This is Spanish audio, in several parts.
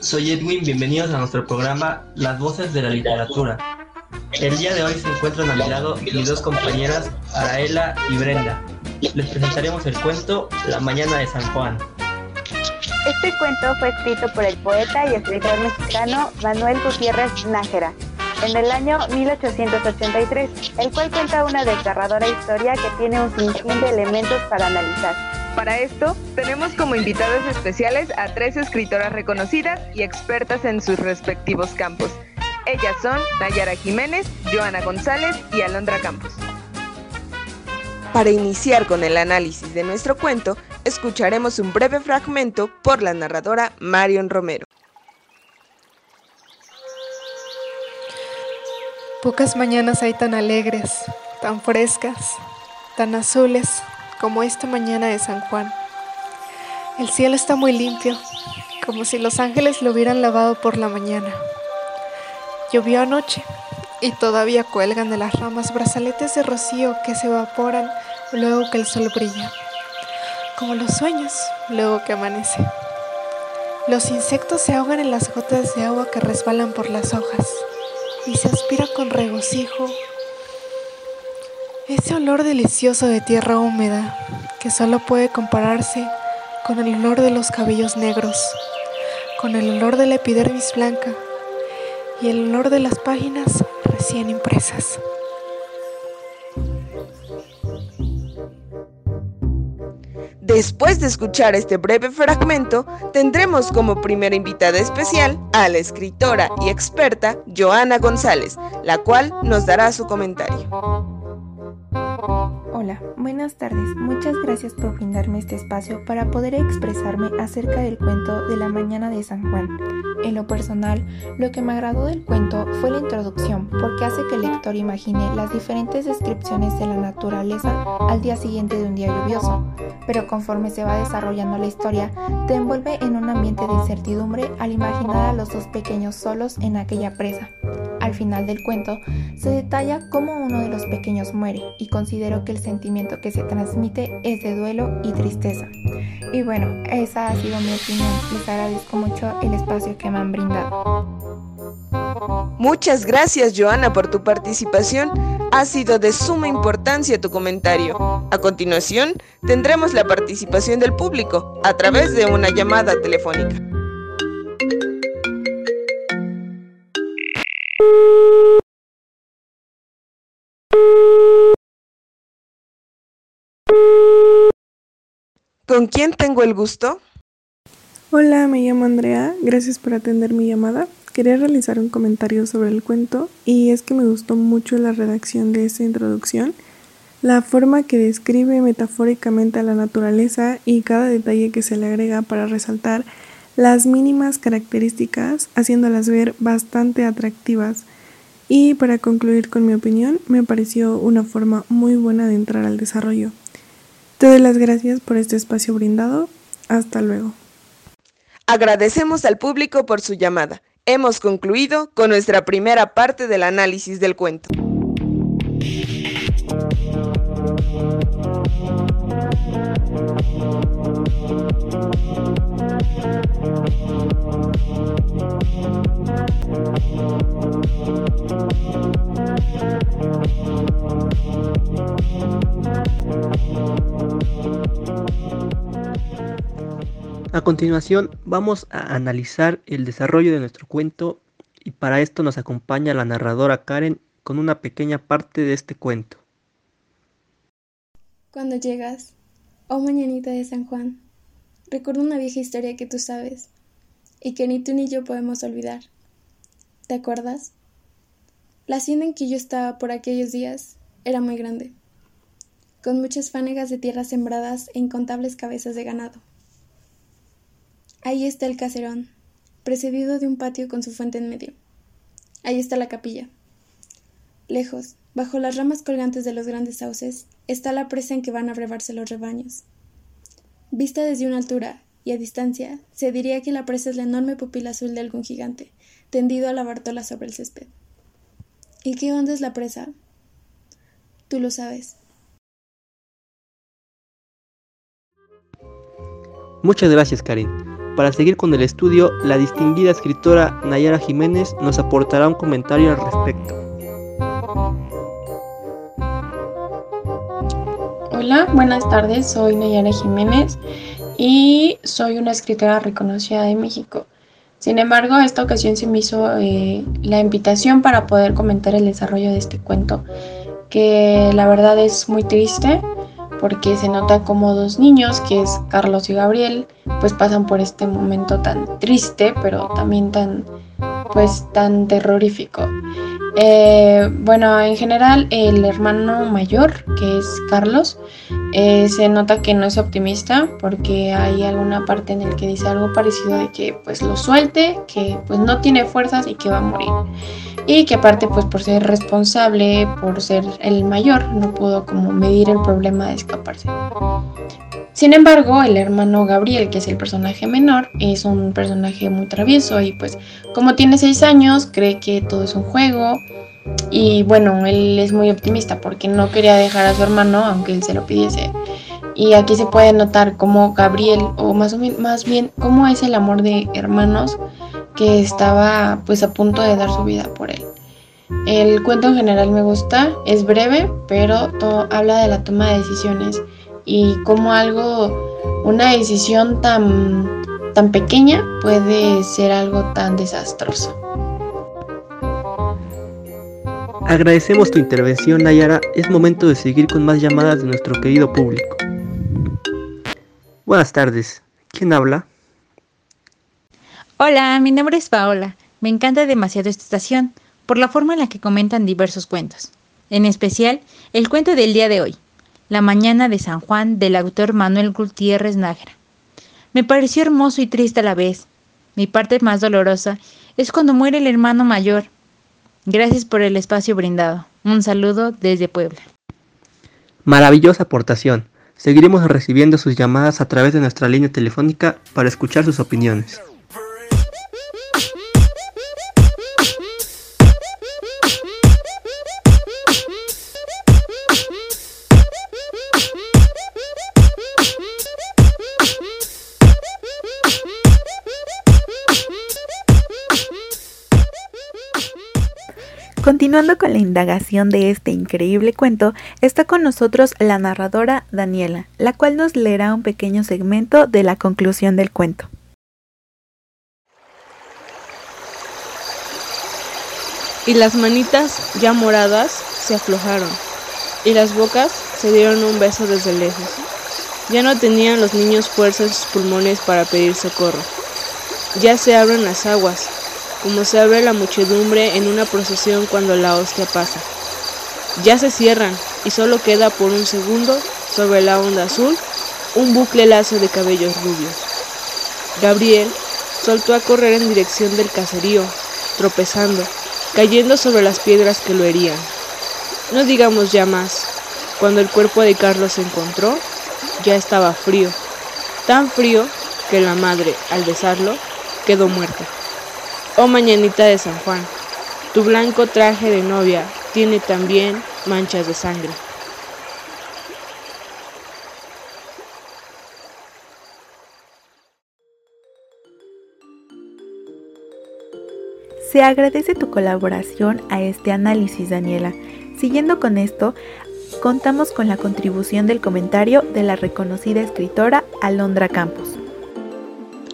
soy Edwin, bienvenidos a nuestro programa Las Voces de la Literatura. El día de hoy se encuentran a mi lado mis dos compañeras, Araela y Brenda. Les presentaremos el cuento La Mañana de San Juan. Este cuento fue escrito por el poeta y escritor mexicano Manuel Gutiérrez Nájera en el año 1883, el cual cuenta una desgarradora historia que tiene un sinfín de elementos para analizar. Para esto, tenemos como invitadas especiales a tres escritoras reconocidas y expertas en sus respectivos campos. Ellas son Nayara Jiménez, Joana González y Alondra Campos. Para iniciar con el análisis de nuestro cuento, escucharemos un breve fragmento por la narradora Marion Romero. Pocas mañanas hay tan alegres, tan frescas, tan azules como esta mañana de San Juan. El cielo está muy limpio, como si los ángeles lo hubieran lavado por la mañana. Llovió anoche y todavía cuelgan de las ramas brazaletes de rocío que se evaporan luego que el sol brilla, como los sueños luego que amanece. Los insectos se ahogan en las gotas de agua que resbalan por las hojas y se aspira con regocijo ese olor delicioso de tierra húmeda que solo puede compararse con el olor de los cabellos negros, con el olor de la epidermis blanca y el olor de las páginas recién impresas. Después de escuchar este breve fragmento, tendremos como primera invitada especial a la escritora y experta Joana González, la cual nos dará su comentario. Hola, buenas tardes. Muchas gracias por brindarme este espacio para poder expresarme acerca del cuento de la mañana de San Juan. En lo personal, lo que me agradó del cuento fue la introducción, porque hace que el lector imagine las diferentes descripciones de la naturaleza al día siguiente de un día lluvioso. Pero conforme se va desarrollando la historia, te envuelve en un ambiente de incertidumbre al imaginar a los dos pequeños solos en aquella presa. Al final del cuento, se detalla cómo uno de los pequeños muere y considero que el sentimiento que se transmite es de duelo y tristeza. Y bueno, esa ha sido mi opinión. Les agradezco mucho el espacio que me han brindado. Muchas gracias Joana por tu participación. Ha sido de suma importancia tu comentario. A continuación, tendremos la participación del público a través de una llamada telefónica. ¿Con quién tengo el gusto? Hola, me llamo Andrea. Gracias por atender mi llamada. Quería realizar un comentario sobre el cuento y es que me gustó mucho la redacción de esa introducción, la forma que describe metafóricamente a la naturaleza y cada detalle que se le agrega para resaltar las mínimas características, haciéndolas ver bastante atractivas. Y para concluir con mi opinión, me pareció una forma muy buena de entrar al desarrollo. Te doy las gracias por este espacio brindado. Hasta luego. Agradecemos al público por su llamada. Hemos concluido con nuestra primera parte del análisis del cuento. A continuación vamos a analizar el desarrollo de nuestro cuento y para esto nos acompaña la narradora Karen con una pequeña parte de este cuento. Cuando llegas, oh mañanita de San Juan, recuerdo una vieja historia que tú sabes y que ni tú ni yo podemos olvidar. ¿Te acuerdas? La hacienda en que yo estaba por aquellos días era muy grande, con muchas fanegas de tierras sembradas e incontables cabezas de ganado. Ahí está el caserón, precedido de un patio con su fuente en medio. Ahí está la capilla. Lejos, bajo las ramas colgantes de los grandes sauces, está la presa en que van a brevarse los rebaños. Vista desde una altura y a distancia, se diría que la presa es la enorme pupila azul de algún gigante, tendido a la bartola sobre el césped. ¿Y qué onda es la presa? Tú lo sabes. Muchas gracias, Karin. Para seguir con el estudio, la distinguida escritora Nayara Jiménez nos aportará un comentario al respecto. Hola, buenas tardes, soy Nayara Jiménez y soy una escritora reconocida de México. Sin embargo, esta ocasión se me hizo eh, la invitación para poder comentar el desarrollo de este cuento, que la verdad es muy triste porque se nota como dos niños, que es Carlos y Gabriel, pues pasan por este momento tan triste, pero también tan, pues tan terrorífico. Eh, bueno, en general el hermano mayor, que es Carlos, eh, se nota que no es optimista porque hay alguna parte en el que dice algo parecido de que pues lo suelte, que pues no tiene fuerzas y que va a morir. Y que aparte pues por ser responsable, por ser el mayor, no pudo como medir el problema de escaparse. Sin embargo, el hermano Gabriel, que es el personaje menor, es un personaje muy travieso y pues como tiene 6 años, cree que todo es un juego. Y bueno, él es muy optimista porque no quería dejar a su hermano aunque él se lo pidiese. Y aquí se puede notar cómo Gabriel, o más, o más bien cómo es el amor de hermanos que estaba pues a punto de dar su vida por él. El cuento en general me gusta, es breve, pero habla de la toma de decisiones y cómo algo, una decisión tan, tan pequeña puede ser algo tan desastroso. Agradecemos tu intervención, Nayara. Es momento de seguir con más llamadas de nuestro querido público. Buenas tardes. ¿Quién habla? Hola, mi nombre es Paola. Me encanta demasiado esta estación por la forma en la que comentan diversos cuentos. En especial, el cuento del día de hoy, la mañana de San Juan del autor Manuel Gutiérrez Nájera. Me pareció hermoso y triste a la vez. Mi parte más dolorosa es cuando muere el hermano mayor. Gracias por el espacio brindado. Un saludo desde Puebla. Maravillosa aportación. Seguiremos recibiendo sus llamadas a través de nuestra línea telefónica para escuchar sus opiniones. Continuando con la indagación de este increíble cuento, está con nosotros la narradora Daniela, la cual nos leerá un pequeño segmento de la conclusión del cuento. Y las manitas, ya moradas, se aflojaron, y las bocas se dieron un beso desde lejos. Ya no tenían los niños fuerza en sus pulmones para pedir socorro. Ya se abren las aguas, como se abre la muchedumbre en una procesión cuando la hostia pasa. Ya se cierran y solo queda por un segundo sobre la onda azul un bucle lazo de cabellos rubios. Gabriel soltó a correr en dirección del caserío, tropezando, cayendo sobre las piedras que lo herían. No digamos ya más, cuando el cuerpo de Carlos se encontró, ya estaba frío, tan frío que la madre, al besarlo, quedó muerta. Oh mañanita de San Juan, tu blanco traje de novia tiene también manchas de sangre. Se agradece tu colaboración a este análisis, Daniela. Siguiendo con esto, contamos con la contribución del comentario de la reconocida escritora Alondra Campos.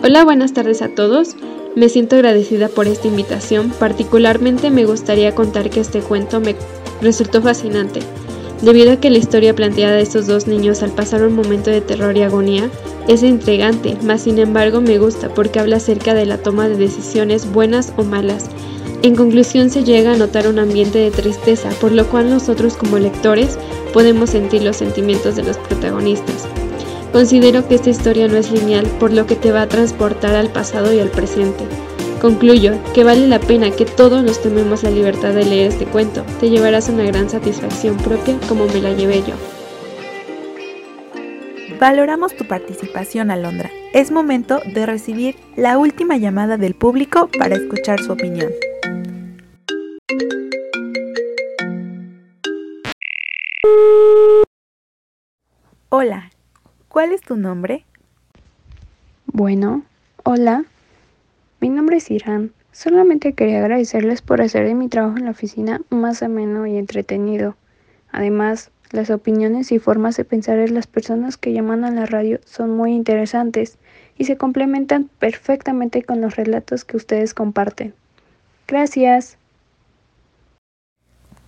Hola, buenas tardes a todos. Me siento agradecida por esta invitación, particularmente me gustaría contar que este cuento me resultó fascinante, debido a que la historia planteada de estos dos niños al pasar un momento de terror y agonía es intrigante, mas sin embargo me gusta porque habla acerca de la toma de decisiones buenas o malas. En conclusión se llega a notar un ambiente de tristeza, por lo cual nosotros como lectores podemos sentir los sentimientos de los protagonistas. Considero que esta historia no es lineal, por lo que te va a transportar al pasado y al presente. Concluyo que vale la pena que todos nos tomemos la libertad de leer este cuento. Te llevarás una gran satisfacción propia como me la llevé yo. Valoramos tu participación, Alondra. Es momento de recibir la última llamada del público para escuchar su opinión. Hola, ¿Cuál es tu nombre? Bueno, Hola, mi nombre es Irán. Solamente quería agradecerles por hacer de mi trabajo en la oficina más ameno y entretenido. Además, las opiniones y formas de pensar de las personas que llaman a la radio son muy interesantes y se complementan perfectamente con los relatos que ustedes comparten. Gracias.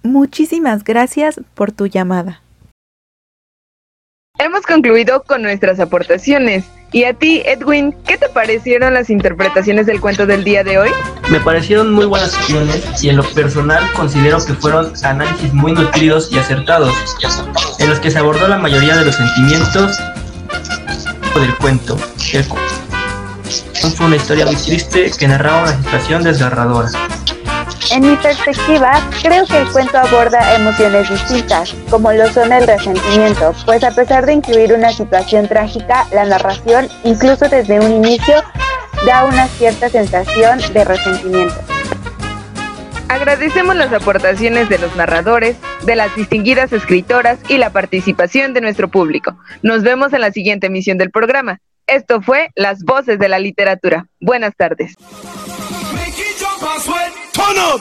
Muchísimas gracias por tu llamada. Hemos concluido con nuestras aportaciones. ¿Y a ti, Edwin, qué te parecieron las interpretaciones del cuento del día de hoy? Me parecieron muy buenas opciones y en lo personal considero que fueron análisis muy nutridos y acertados, en los que se abordó la mayoría de los sentimientos del cuento. El fue una historia muy triste que narraba una situación desgarradora. En mi perspectiva, creo que el cuento aborda emociones distintas, como lo son el resentimiento, pues a pesar de incluir una situación trágica, la narración, incluso desde un inicio, da una cierta sensación de resentimiento. Agradecemos las aportaciones de los narradores, de las distinguidas escritoras y la participación de nuestro público. Nos vemos en la siguiente emisión del programa. Esto fue Las Voces de la Literatura. Buenas tardes. Turn up.